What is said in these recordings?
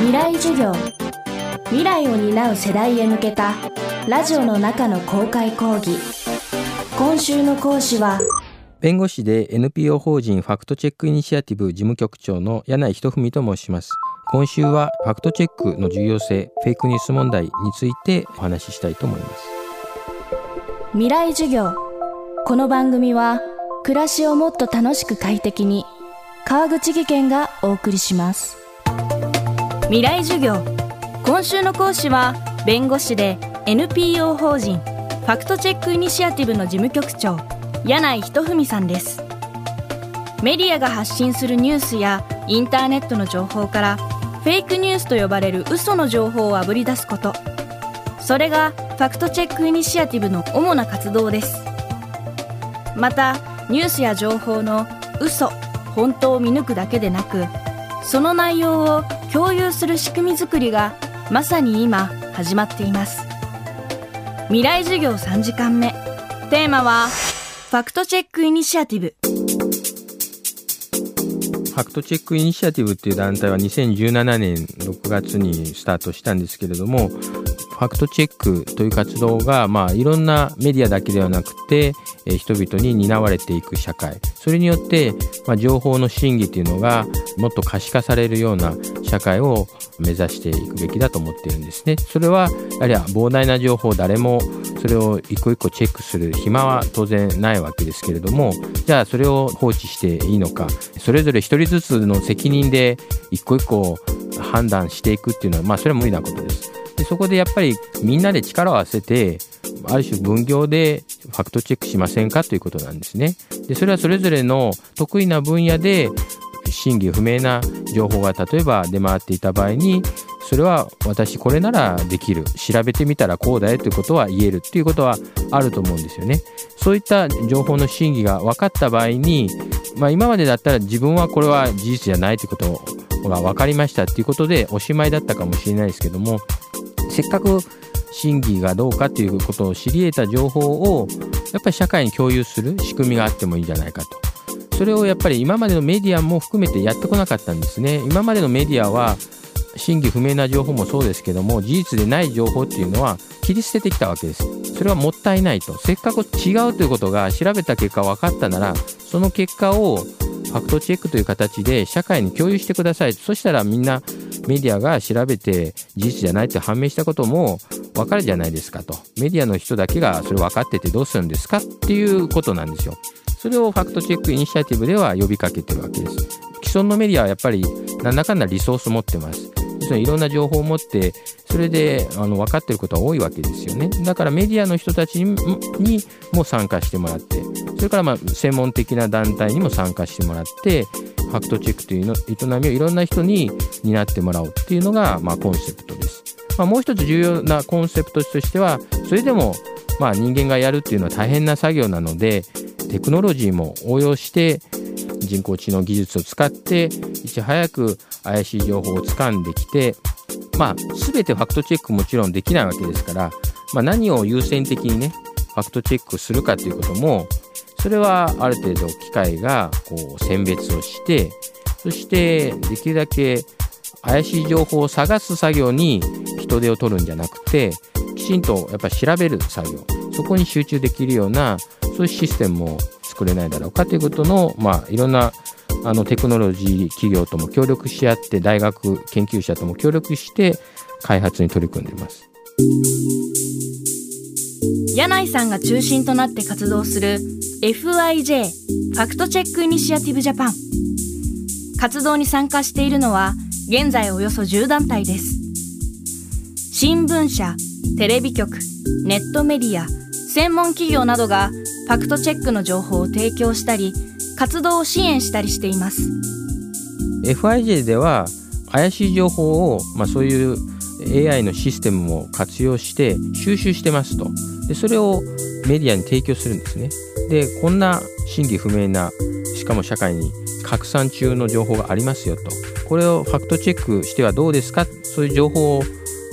未来授業。未来を担う世代へ向けたラジオの中の公開講義。今週の講師は弁護士で NPO 法人ファクトチェックイニシアティブ事務局長の柳井仁文と申します。今週はファクトチェックの重要性フェイクニュース問題についてお話ししたいと思います。未来授業。この番組は暮らしをもっと楽しく快適に川口義賢がお送りします未来授業。今週の講師は弁護士で NPO 法人ファクトチェックイニシアティブの事務局長柳井仁文さんです。メディアが発信するニュースやインターネットの情報からフェイクニュースと呼ばれる嘘の情報をあぶり出すこと。それがファクトチェックイニシアティブの主な活動です。またニュースや情報の嘘本当を見抜くだけでなくその内容を共有する仕組みづくりがまさに今始まっています。未来授業3時間目。テーマはファクトチェックイニシアティブ。ファクトチェックイニシアティブっていう団体は2017年6月にスタートしたんですけれどもファクトチェックという活動が、まあ、いろんなメディアだけではなくて、え、人々に担われていく社会それによって、まあ、情報の真偽というのがもっと可視化されるような社会を目指していくべきだと思っているんですね。それはやはり膨大な情報誰もそれを一個一個チェックする暇は当然ないわけですけれどもじゃあそれを放置していいのかそれぞれ一人ずつの責任で一個一個判断していくっていうのはまあそれは無理なことです。でそこでやっぱりみんなで力を合わせてある種分業でファクトチェックしませんかということなんですね。でそれはそれぞれの得意な分野で真偽不明な情報が例えば出回っていた場合にそれは私これならできる調べてみたらこうだよということは言えるっていうことはあると思うんですよね。そういった情報の真偽が分かった場合に、まあ、今までだったら自分はこれは事実じゃないということが分かりましたっていうことでおしまいだったかもしれないですけどもせっかく真偽がどうかということを知り得た情報をやっぱり社会に共有する仕組みがあってもいいんじゃないかと。それをやっぱり今までのメディアも含めてやってこなかったんですね。今までのメディアは真偽不明な情報もそうですけども事実でない情報っていうのは切り捨ててきたわけです。それはもったいないと。せっかく違うということが調べた結果分かったならその結果をファクトチェックという形で社会に共有してくださいそしたらみんなメディアが調べて事実じゃないって判明したことも分かるじゃないですかと。メディアの人だけがそれ分かっててどうするんですかっていうことなんですよ。それをファクトチェックイニシアティブでは呼びかけてるわけです。既存のメディアはやっぱり何らかんだリソース持ってます。いろんな情報を持ってそれであの分かってることは多いわけですよね。だからメディアの人たちにも参加してもらってそれからまあ専門的な団体にも参加してもらってファクトチェックというの営みをいろんな人に担ってもらおうっていうのがまあコンセプトです、まあ、もう一つ重要なコンセプトとしてはそれでもまあ人間がやるっていうのは大変な作業なのでテクノロジーも応用して人工知能技術を使っていち早く怪しい情報を掴んできて、まあ、全てファクトチェックもちろんできないわけですから、まあ、何を優先的にねファクトチェックするかということもそれはある程度機械がこう選別をしてそしてできるだけ怪しい情報を探す作業に人手を取るんじゃなくてきちんとやっぱ調べる作業。そこに集中できるようなそういうシステムも作れないだろうかということの、まあ、いろんなあのテクノロジー企業とも協力し合って大学研究者とも協力して開発に取り組んでいます。柳井さんが中心となって活動する FIJ ファクトチェックイニシアティブジャパン。活動に参加しているのは現在およそ10団体です。新聞社テレビ局ネットメディア専門企業などがファクトチェックの情報を提供したり活動を支援したりしています。FIJ では怪しい情報を、まあ、そういう AI のシステムも活用して収集してますと。でそれをメディアに提供するんですね。でこんな真偽不明なしかも社会に拡散中の情報がありますよと。これをファクトチェックしてはどうですか？そういう情報を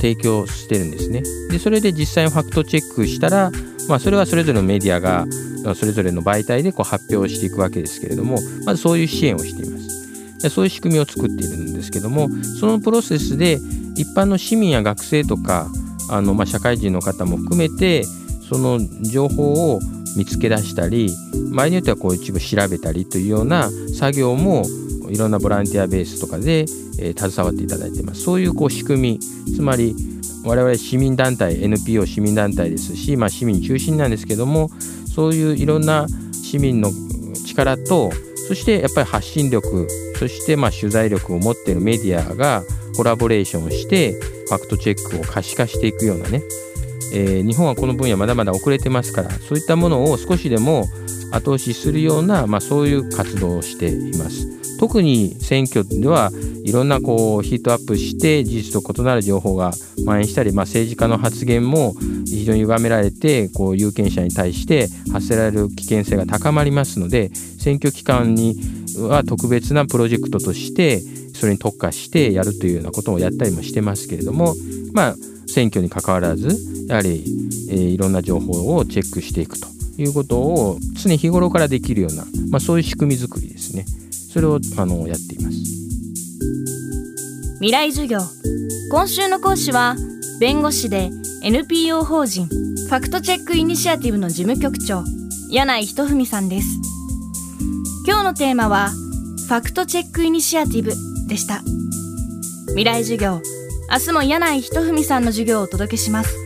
提供してるんですね。でそれで実際にファクトチェックしたら、まあ、それはそれぞれのメディアがそれぞれの媒体でこう発表していくわけですけれどもまずそういう支援をしています。でそういう仕組みを作っているんですけどもそのプロセスで一般の市民や学生とかあの、まあ、社会人の方も含めてその情報を見つけ出したり場合によってはこう一部調べたりというような作業もいろんなボランティアベースとかで、えー、携わっていただいてます。そういうこう仕組み。つまり我々市民団体 NPO 市民団体ですし、まあ、市民中心なんですけどもそういういろんな市民の力とそしてやっぱり発信力そしてまあ取材力を持っているメディアがコラボレーションをしてファクトチェックを可視化していくようなね、えー、日本はこの分野まだまだ遅れてますからそういったものを少しでも後押しするような、まあ、そういう活動をしています。特に選挙ではいろんなこうヒートアップして事実と異なる情報が蔓延したり、まあ、政治家の発言も非常に歪められてこう有権者に対して発せられる危険性が高まりますので選挙期間には特別なプロジェクトとしてそれに特化してやるというようなことをやったりもしてますけれどもまあ選挙にかかわらずやはり、え、いろんな情報をチェックしていくということを常日頃からできるような、まあ、そういう仕組み作りですね。それをあのやっています。未来授業。今週の講師は弁護士で NPO 法人ファクトチェックイニシアティブの事務局長柳井仁文さんです。今日のテーマはファクトチェックイニシアティブでした。未来授業。明日も柳井仁文さんの授業をお届けします。